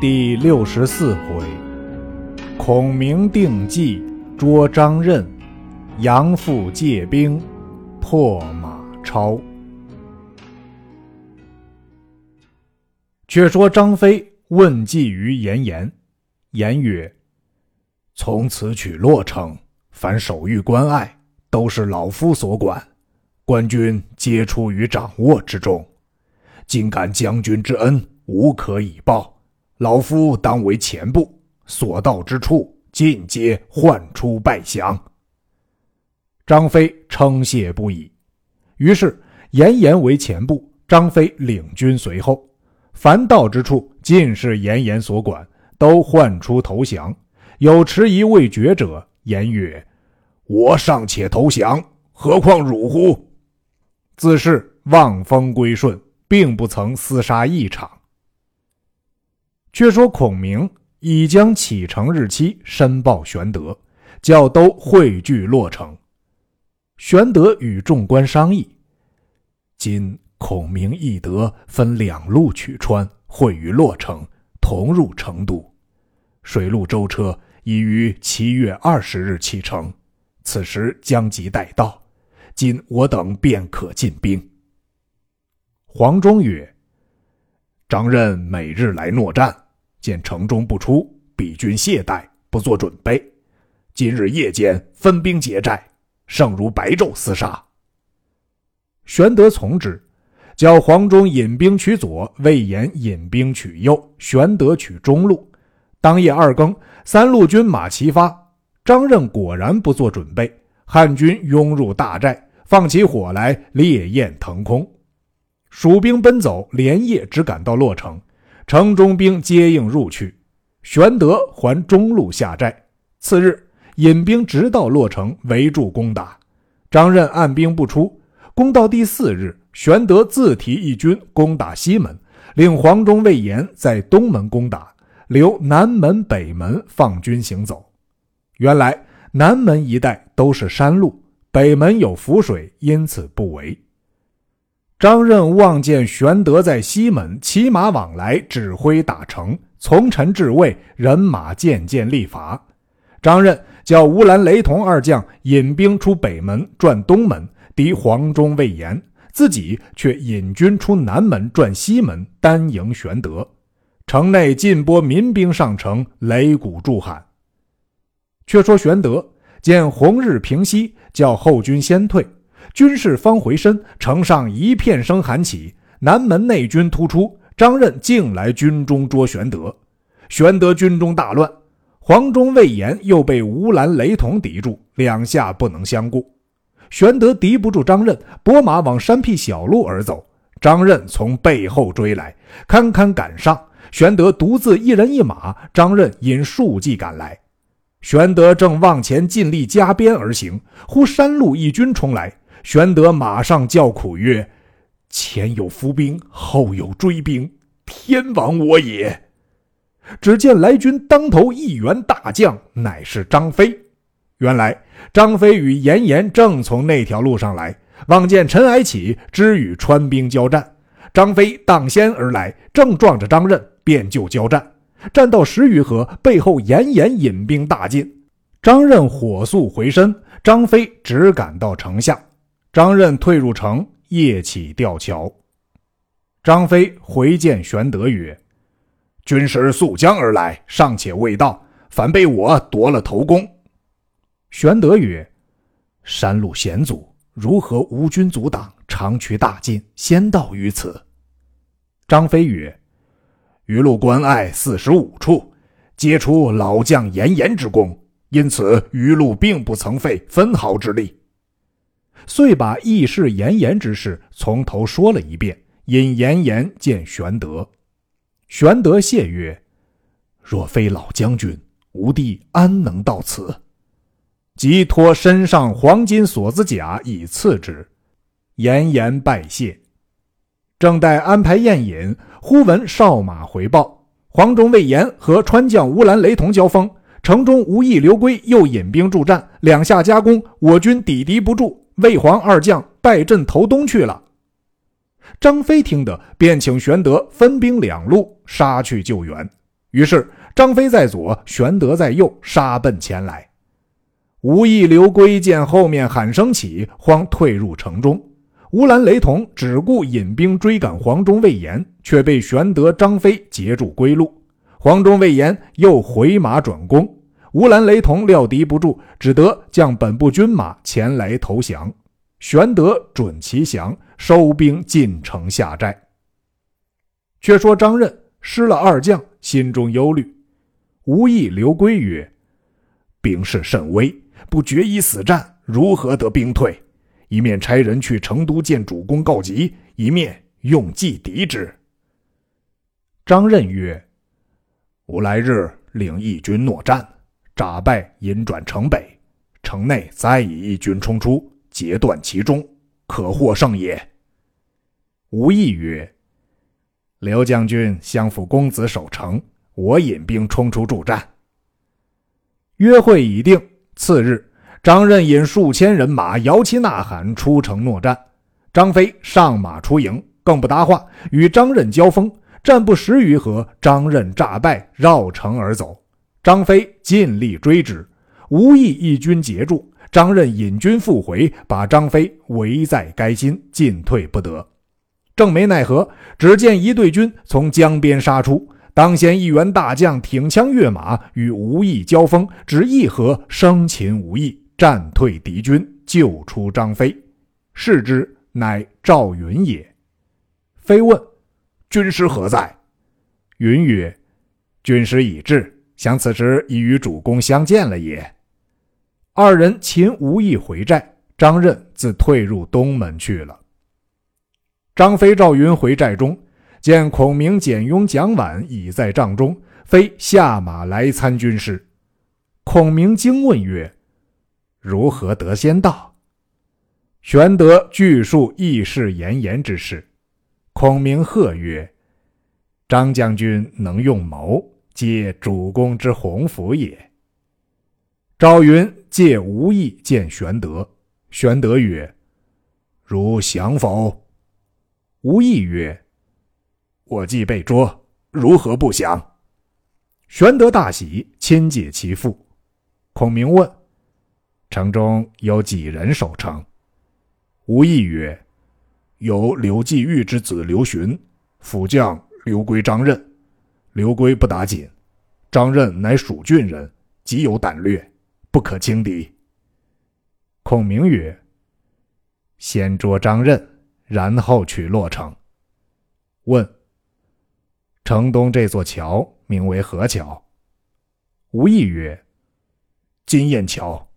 第六十四回，孔明定计捉张任，杨阜借兵破马超。却说张飞问计于严颜，颜曰：“从此取洛城，凡守御关隘，都是老夫所管，官军皆出于掌握之中。今感将军之恩，无可以报。”老夫当为前部，所到之处尽皆唤出拜降。张飞称谢不已。于是严颜为前部，张飞领军随后，凡到之处尽是严颜所管，都唤出投降。有迟疑未决者，言曰：“我尚且投降，何况汝乎？”自是望风归顺，并不曾厮杀一场。却说孔明已将启程日期申报玄德，叫都汇聚洛城。玄德与众官商议：今孔明义德分两路取川，会于洛城，同入成都。水陆舟车已于七月二十日启程，此时将即待到。今我等便可进兵。黄忠曰。张任每日来诺战，见城中不出，彼军懈怠，不做准备。今日夜间分兵劫寨，胜如白昼厮杀。玄德从之，叫黄忠引兵取左，魏延引兵取右，玄德取中路。当夜二更，三路军马齐发。张任果然不做准备，汉军拥入大寨，放起火来，烈焰腾空。蜀兵奔走，连夜只赶到洛城，城中兵接应入去。玄德还中路下寨。次日，引兵直到洛城，围住攻打。张任按兵不出。攻到第四日，玄德自提一军攻打西门，令黄忠、魏延在东门攻打，留南门、北门放军行走。原来南门一带都是山路，北门有浮水，因此不围。张任望见玄德在西门骑马往来，指挥打城，从臣至位，人马渐渐力乏。张任叫乌兰、雷同二将引兵出北门，转东门敌黄忠、魏延，自己却引军出南门，转西门，单迎玄德。城内尽拨民兵上城，擂鼓助喊。却说玄德见红日平西，叫后军先退。军士方回身，城上一片声喊起。南门内军突出，张任竟来军中捉玄德。玄德军中大乱，黄忠、魏延又被吴兰、雷同抵住，两下不能相顾。玄德敌不住张任，拨马往山僻小路而走。张任从背后追来，堪堪赶上。玄德独自一人一马，张任引数骑赶来。玄德正往前尽力加鞭而行，忽山路一军冲来。玄德马上叫苦曰：“前有伏兵，后有追兵，天亡我也！”只见来军当头一员大将，乃是张飞。原来张飞与严颜正从那条路上来，望见尘埃起，只与川兵交战。张飞当先而来，正撞着张任，便就交战。战到十余合，背后严颜引兵大进，张任火速回身，张飞只赶到城下。张任退入城，夜起吊桥。张飞回见玄德曰：“军师溯江而来，尚且未到，反被我夺了头功。”玄德曰：“山路险阻，如何无军阻挡，长驱大进，先到于此？”张飞曰：“余路关隘四十五处，皆出老将严颜之功，因此余路并不曾费分毫之力。”遂把义士严颜之事从头说了一遍，引严颜见玄德。玄德谢曰：“若非老将军，吾弟安能到此？”即托身上黄金锁子甲以赐之。严颜拜谢。正待安排宴饮，忽闻哨马回报：黄忠、魏延和川将乌兰、雷同交锋，城中无意刘归又引兵助战，两下夹攻，我军抵敌不住。魏黄二将败阵投东去了。张飞听得，便请玄德分兵两路杀去救援。于是张飞在左，玄德在右，杀奔前来。吴懿、刘圭见后面喊声起，慌退入城中。吴兰、雷同只顾引兵追赶黄忠、魏延，却被玄德、张飞截住归路。黄忠、魏延又回马转攻，吴兰、雷同料敌不住，只得将本部军马前来投降。玄德准其降，收兵进城下寨。却说张任失了二将，心中忧虑。吴懿、刘圭曰：“兵势甚危。”不决一死战，如何得兵退？一面差人去成都见主公告急，一面用计敌之。张任曰：“吾来日领义军搦战，诈败引转城北，城内再以一军冲出，截断其中，可获胜也。”吴懿曰：“刘将军相辅公子守城，我引兵冲出助战。”约会已定。次日，张任引数千人马摇旗呐喊出城搦战。张飞上马出营，更不搭话，与张任交锋。战不十余合，张任诈败，绕城而走。张飞尽力追之，无意一军截住。张任引军复回，把张飞围在该心，进退不得。正没奈何，只见一队军从江边杀出。当先一员大将挺枪跃马，与吴懿交锋，只一合，生擒吴懿，战退敌军，救出张飞。视之，乃赵云也。飞问：“军师何在？”云曰：“军师已至，想此时已与主公相见了也。”二人秦无意回寨，张任自退入东门去了。张飞、赵云回寨中。见孔明、简雍、蒋琬已在帐中，飞下马来参军师。孔明惊问曰：“如何得先到？”玄德叙述义士严颜之事。孔明贺曰：“张将军能用谋，皆主公之鸿福也。”赵云借无意见玄德。玄德曰：“如降否？”无意曰：我既被捉，如何不降？玄德大喜，亲解其父。孔明问：“城中有几人守城？”吴懿曰：“有刘季玉之子刘询，辅将刘圭、张任。刘圭不打紧，张任乃蜀郡人，极有胆略，不可轻敌。”孔明曰：“先捉张任，然后取洛城。”问。城东这座桥名为何桥？吴懿曰：“金雁桥。”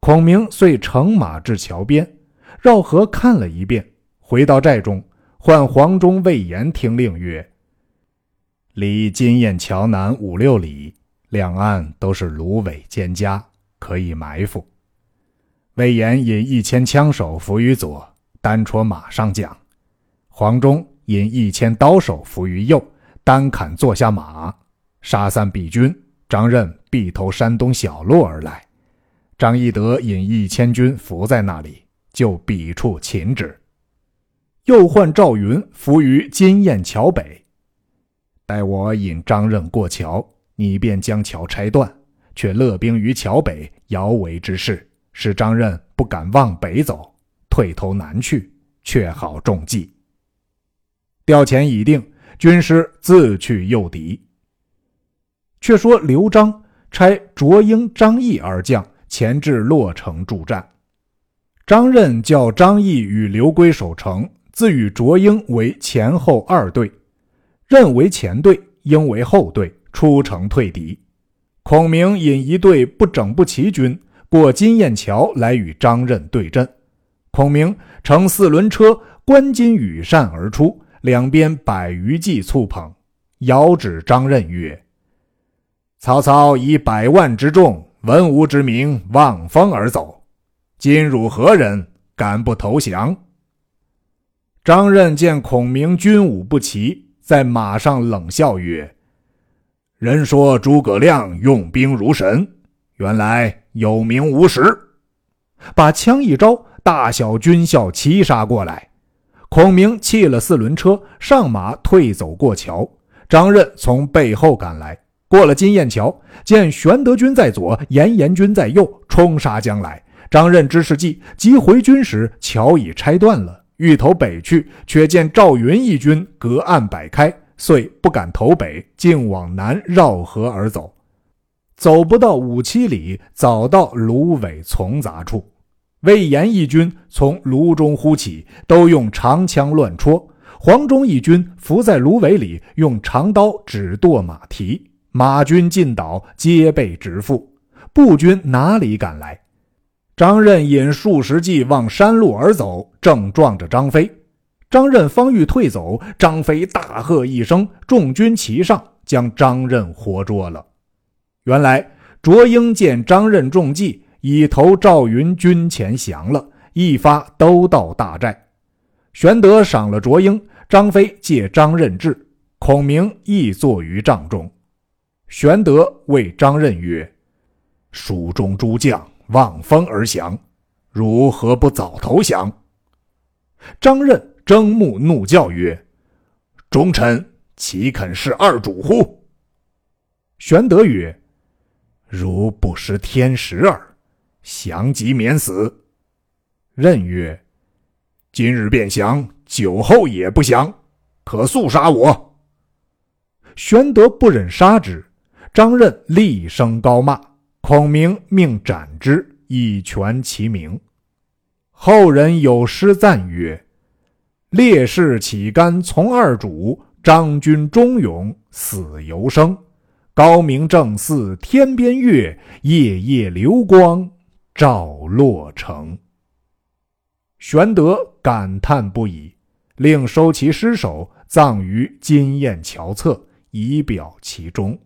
孔明遂乘马至桥边，绕河看了一遍，回到寨中，唤黄忠、魏延听令曰：“离金雁桥南五六里，两岸都是芦苇蒹葭，可以埋伏。”魏延引一千枪手伏于左，单戳马上将；黄忠。引一千刀手伏于右，单砍坐下马，杀散彼军。张任必投山东小路而来。张翼德引一千军伏在那里，就彼处擒之。又唤赵云伏于金雁桥北，待我引张任过桥，你便将桥拆断，却勒兵于桥北，摇围之势，使张任不敢往北走，退投南去，却好中计。调遣已定，军师自去诱敌。却说刘璋差卓英、张翼二将前至洛城助战。张任叫张翼与刘圭守城，自与卓英为前后二队，任为前队，应为后队，出城退敌。孔明引一队不整不齐军过金雁桥来与张任对阵。孔明乘四轮车，观金羽扇而出。两边百余骑簇捧，遥指张任曰：“曹操以百万之众、文武之名望风而走，今汝何人，敢不投降？”张任见孔明军武不齐，在马上冷笑曰：“人说诸葛亮用兵如神，原来有名无实。”把枪一招，大小军校齐杀过来。孔明弃了四轮车，上马退走过桥。张任从背后赶来，过了金雁桥，见玄德军在左，严颜军在右，冲杀将来。张任知是计，急回军时，桥已拆断了，欲投北去，却见赵云一军隔岸摆开，遂不敢投北，竟往南绕河而走。走不到五七里，早到芦苇丛杂处。魏延一军从芦中忽起，都用长枪乱戳。黄忠一军伏在芦苇里，用长刀指剁马蹄。马军尽倒，皆被直缚。步军哪里敢来？张任引数十骑往山路而走，正撞着张飞。张任方欲退走，张飞大喝一声，众军齐上，将张任活捉了。原来卓英见张任中计，已投赵云军前降了，一发都到大寨。玄德赏了卓英，张飞借张任至，孔明亦坐于帐中。玄德谓张任曰：“蜀中诸将望风而降，如何不早投降？”张任睁目怒叫曰：“忠臣岂肯是二主乎？”玄德曰：如不失天时耳，降即免死。任曰：“今日便降，酒后也不降，可速杀我。”玄德不忍杀之，张任厉声高骂，孔明命斩之，以全其名。后人有诗赞曰：“烈士岂甘从二主，张军忠勇死犹生。”高明正似天边月，夜夜流光照洛城。玄德感叹不已，令收其尸首，葬于金雁桥侧，以表其忠。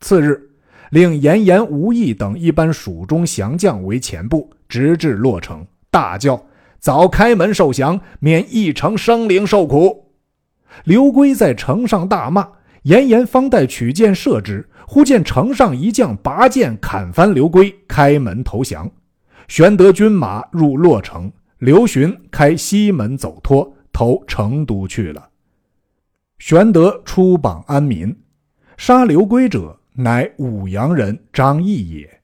次日，令严颜、吴懿等一班蜀中降将为前部，直至洛城，大叫：“早开门受降，免一城生灵受苦。”刘圭在城上大骂。严颜方待取剑射之，忽见城上一将拔剑砍翻刘圭，开门投降。玄德军马入洛城，刘询开西门走脱，投成都去了。玄德出榜安民，杀刘圭者乃武阳人张翼也。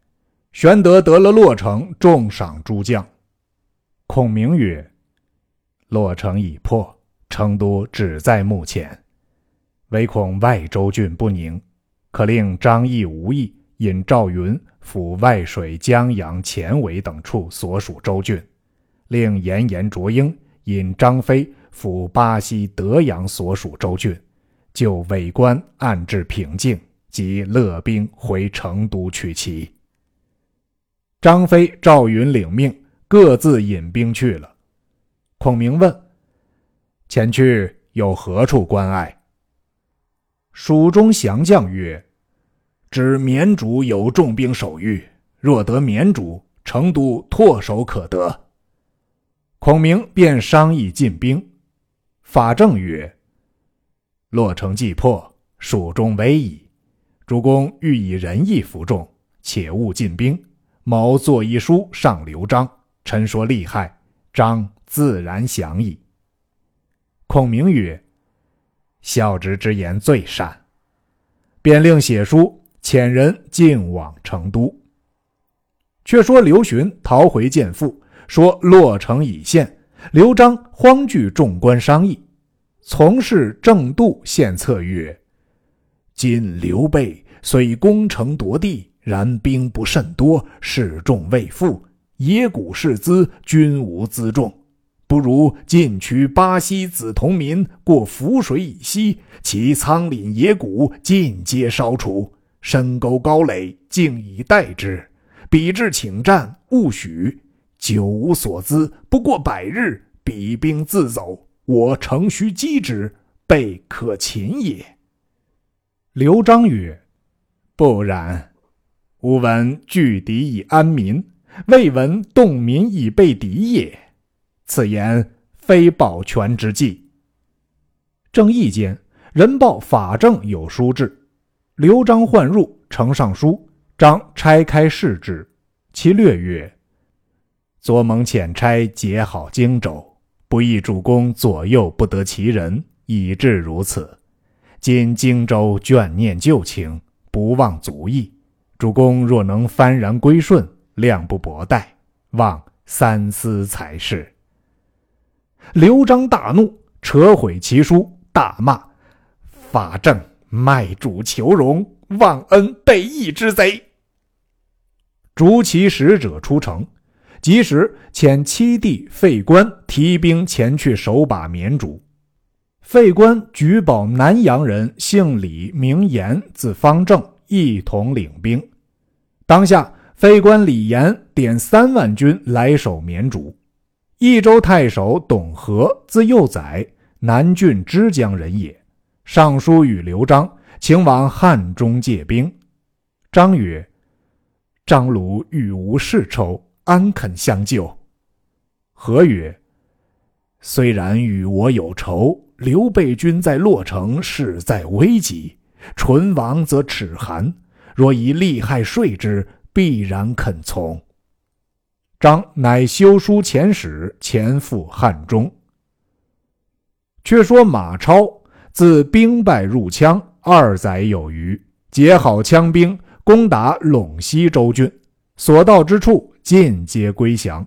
玄德得了洛城，重赏诸将。孔明曰：“洛城已破，成都只在目前。”唯恐外州郡不宁，可令张翼、吴懿引赵云赴外水、江阳、前围等处所属州郡，令严颜、卓英引张飞赴巴西、德阳所属州郡，就伪官暗置平静，即勒兵回成都取齐。张飞、赵云领命，各自引兵去了。孔明问：“前去有何处关隘？”蜀中降将曰：“知绵竹有重兵守御，若得绵竹，成都唾手可得。”孔明便商议进兵。法正曰：“洛城既破，蜀中危矣。主公欲以仁义服众，且勿进兵。某作一书上刘璋，臣说利害，张自然降矣。”孔明曰。孝直之言最善，便令写书遣人进往成都。却说刘询逃回见父，说洛城已陷。刘璋慌惧众官商议，从事郑度献策曰：“今刘备虽攻城夺地，然兵不甚多，士众未富，野谷士资，均无辎重。”不如进取巴西子同民，过涪水以西，其仓廪野谷尽皆烧除，深沟高垒静以待之。彼至请战，勿许。久无所资，不过百日，彼兵自走，我城虚击之，备可擒也。刘璋曰：“不然，吾闻拒敌以安民，未闻动民以备敌也。”此言非保全之计。正义间，人报法正有书至，刘璋唤入，呈上书。张拆开视之，其略曰：“左蒙遣差结好荆州，不意主公左右不得其人，以致如此。今荆州眷念旧情，不忘祖义。主公若能幡然归顺，量不薄待，望三思才是。”刘璋大怒，扯毁其书，大骂：“法正卖主求荣，忘恩背义之贼！”逐其使者出城，即时遣七弟费官提兵前去守把绵竹。费官举保南阳人，姓李，名延，字方正，一同领兵。当下，费官李延点三万军来守绵竹。益州太守董和，字幼宰，南郡枝江人也。上书与刘璋，请往汉中借兵。张曰：“张鲁欲无世仇，安肯相救？”和曰：“虽然与我有仇，刘备军在洛城，势在危急，唇亡则齿寒。若以利害说之，必然肯从。”张乃修书遣使前赴汉中。却说马超自兵败入羌二载有余，结好羌兵，攻打陇西州郡，所到之处尽皆归降，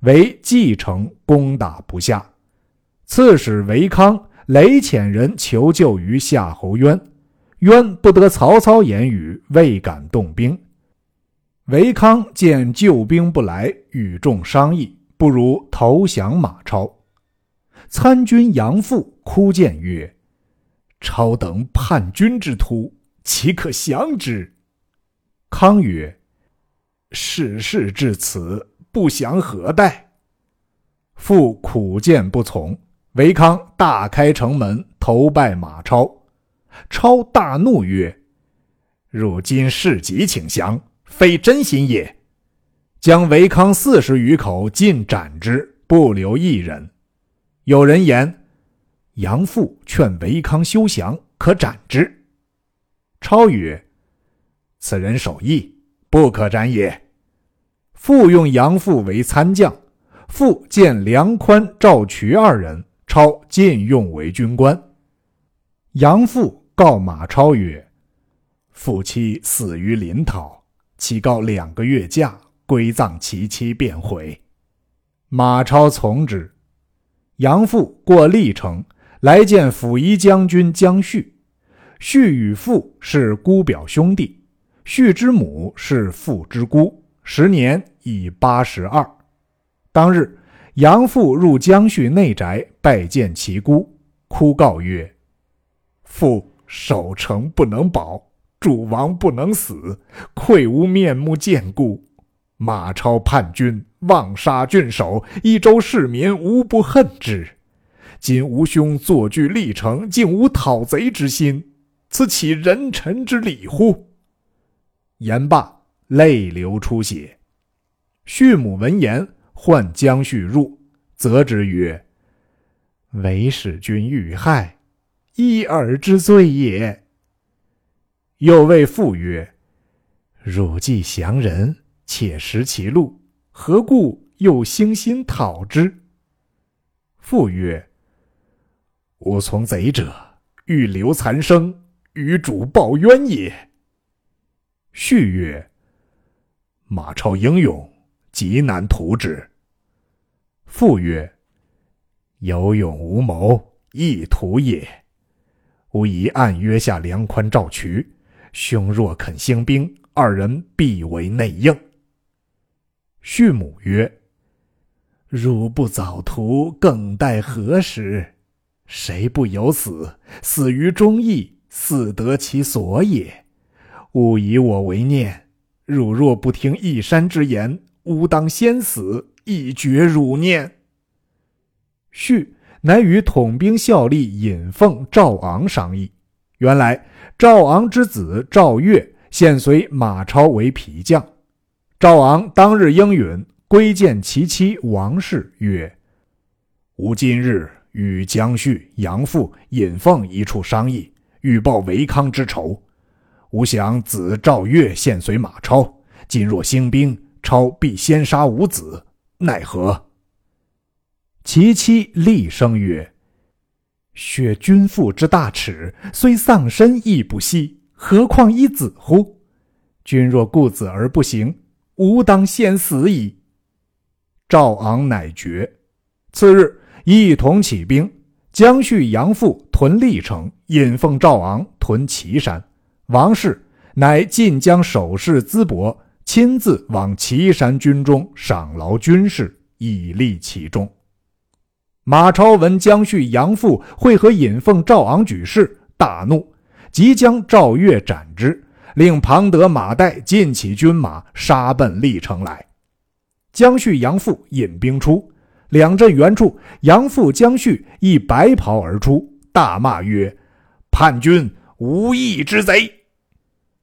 唯蓟城攻打不下。刺史韦康累遣人求救于夏侯渊，渊不得曹操言语，未敢动兵。韦康见救兵不来，与众商议，不如投降马超。参军杨阜哭谏曰：“超等叛军之徒，岂可降之？”康曰：“事事至此，不降何待？”父苦谏不从。韦康大开城门，投拜马超。超大怒曰：“如今事急，请降。”非真心也，将韦康四十余口尽斩之，不留一人。有人言，杨阜劝韦康休降，可斩之。超曰：“此人守义，不可斩也。”复用杨阜为参将，复见梁宽、赵渠二人，超禁用为军官。杨阜告马超曰：“父妻死于临洮。”乞告两个月假，归葬其妻，便回。马超从之。杨父过历城，来见辅夷将军姜旭。旭与父是姑表兄弟，旭之母是父之姑，时年已八十二。当日，杨父入姜旭内宅，拜见其姑，哭告曰：“父守城不能保。”主王不能死，愧无面目见故。马超叛军，妄杀郡守，益州市民无不恨之。今吾兄坐据历城，竟无讨贼之心，此岂人臣之礼乎？言罢，泪流出血。畜母闻言，唤姜旭入，责之曰：“为使君遇害，一尔之罪也。”又谓父曰：“汝既降人，且识其路，何故又兴心讨之？”父曰：“吾从贼者，欲留残生，与主报冤也。”续曰：“马超英勇，极难图之。”父曰：“有勇无谋，亦图也。吾已暗约下梁宽、赵渠。”兄若肯兴兵，二人必为内应。畜母曰：“汝不早图，更待何时？谁不有死？死于忠义，死得其所也。勿以我为念。汝若不听一山之言，吾当先死，以绝汝念。”续乃与统兵效力尹奉、赵昂商议。原来。赵昂之子赵越现随马超为皮将。赵昂当日应允，归见其妻王氏曰：“吾今日与姜旭、杨阜、尹奉一处商议，欲报韦康之仇。吾想子赵月现随马超，今若兴兵，超必先杀吾子，奈何？”其妻厉声曰：“雪君父之大耻，虽丧身亦不惜，何况一子乎？君若顾子而不行，吾当先死矣。”赵昂乃决。次日，一同起兵，江旭、杨阜屯历城，引奉赵昂屯岐山。王氏乃晋江守士淄博，亲自往岐山军中赏劳军士，以利其众。马超闻江旭、杨阜会合引奉赵昂举事，大怒，即将赵越斩之，令庞德、马岱尽起军马，杀奔历城来。江旭、杨阜引兵出，两阵原处，杨阜、江旭亦白袍而出，大骂曰：“叛军，无义之贼！”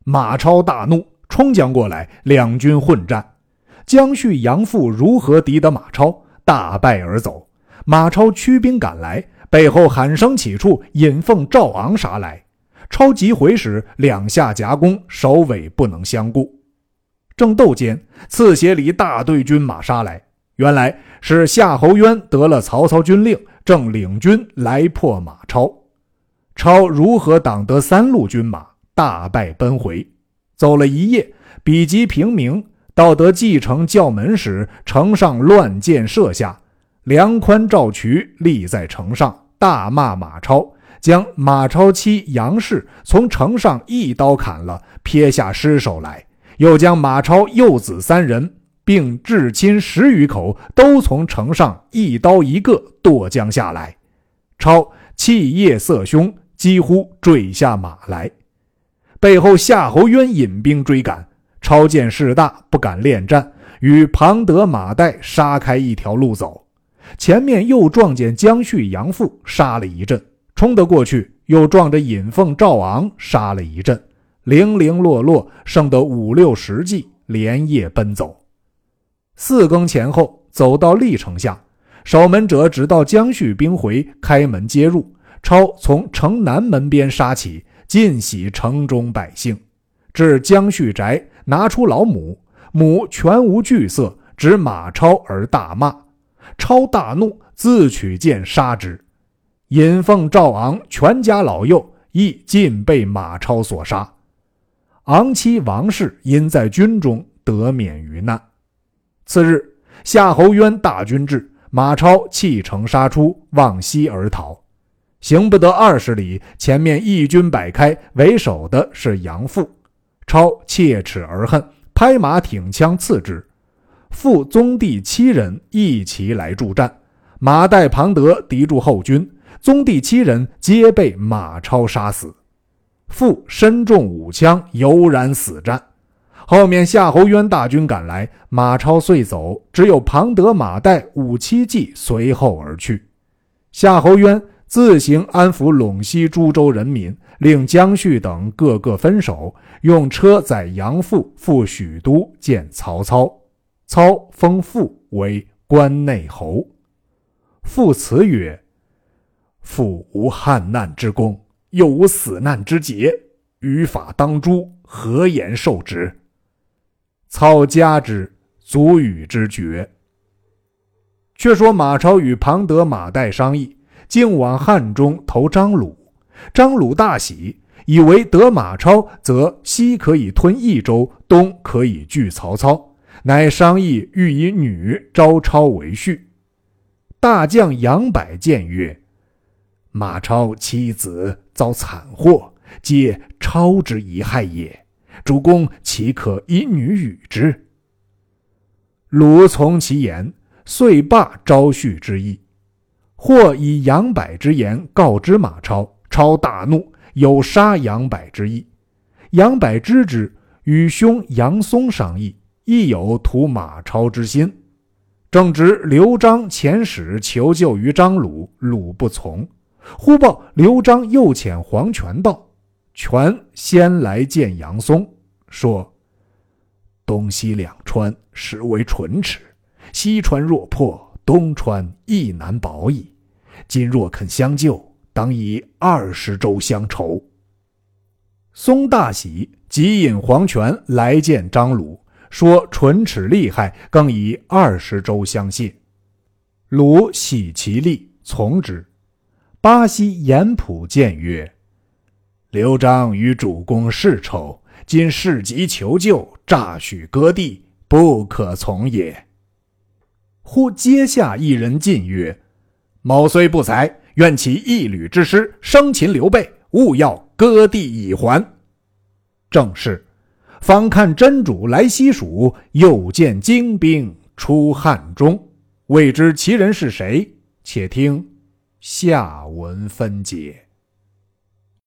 马超大怒，冲将过来，两军混战。江旭、杨阜如何敌得马超？大败而走。马超驱兵赶来，背后喊声起处，引奉赵昂杀来。超急回时，两下夹攻，首尾不能相顾。正斗间，刺斜里大队军马杀来，原来是夏侯渊得了曹操军令，正领军来破马超。超如何挡得三路军马，大败奔回。走了一夜，比及平明，到得蓟城教门时，城上乱箭射下，梁宽、赵渠立在城上，大骂马超，将马超妻杨氏从城上一刀砍了，撇下尸首来。又将马超幼子三人，并至亲十余口，都从城上一刀一个剁将下来。超气夜色凶，几乎坠下马来。背后夏侯渊引兵追赶，超见势大，不敢恋战，与庞德、马岱杀开一条路走。前面又撞见江旭、杨阜，杀了一阵，冲得过去，又撞着尹奉、赵昂，杀了一阵。零零落落，剩得五六十骑，连夜奔走。四更前后，走到历城下，守门者只到江旭兵回，开门接入。超从城南门边杀起，尽洗城中百姓。至江旭宅，拿出老母，母全无惧色，指马超而大骂。超大怒，自取剑杀之。尹奉、赵昂全家老幼亦尽被马超所杀。昂妻王氏因在军中得免于难。次日，夏侯渊大军至，马超弃城杀出，往西而逃，行不得二十里，前面义军摆开，为首的是杨阜。超切齿而恨，拍马挺枪刺之。父宗弟七人一齐来助战，马岱、庞德敌住后军，宗弟七人皆被马超杀死。父身中五枪，悠然死战。后面夏侯渊大军赶来，马超遂走，只有庞德、马岱五七骑随后而去。夏侯渊自行安抚陇西诸州人民，令江旭等各个分守，用车载杨阜赴许都见曹操。操封父为关内侯。父辞曰：“父无汉难之功。”又无死难之节，于法当诛，何言受之？操加之，足与之绝。却说马超与庞德、马岱商议，竟往汉中投张鲁。张鲁大喜，以为得马超，则西可以吞益州，东可以拒曹操，乃商议欲以女招超为婿。大将杨柏谏曰：“马超妻子。”遭惨祸，皆超之遗害也。主公岂可以女与之？鲁从其言，遂罢招婿之意。或以杨柏之言告知马超，超大怒，有杀杨柏之意。杨柏知之，与兄杨松商议，亦有图马超之心。正值刘璋遣使求救于张鲁，鲁不从。忽报刘璋又遣黄权到，权先来见杨松，说：“东西两川实为唇齿，西川若破，东川亦难保矣。今若肯相救，当以二十州相酬。”松大喜，即引黄权来见张鲁，说唇齿厉害，更以二十州相谢。鲁喜其利，从之。巴西严普谏曰：“刘璋与主公世仇，今事急求救，诈许割地，不可从也。”忽阶下一人进曰：“某虽不才，愿起一旅之师，生擒刘备，务要割地以还。”正是。方看真主来西蜀，又见精兵出汉中，未知其人是谁？且听下文分解。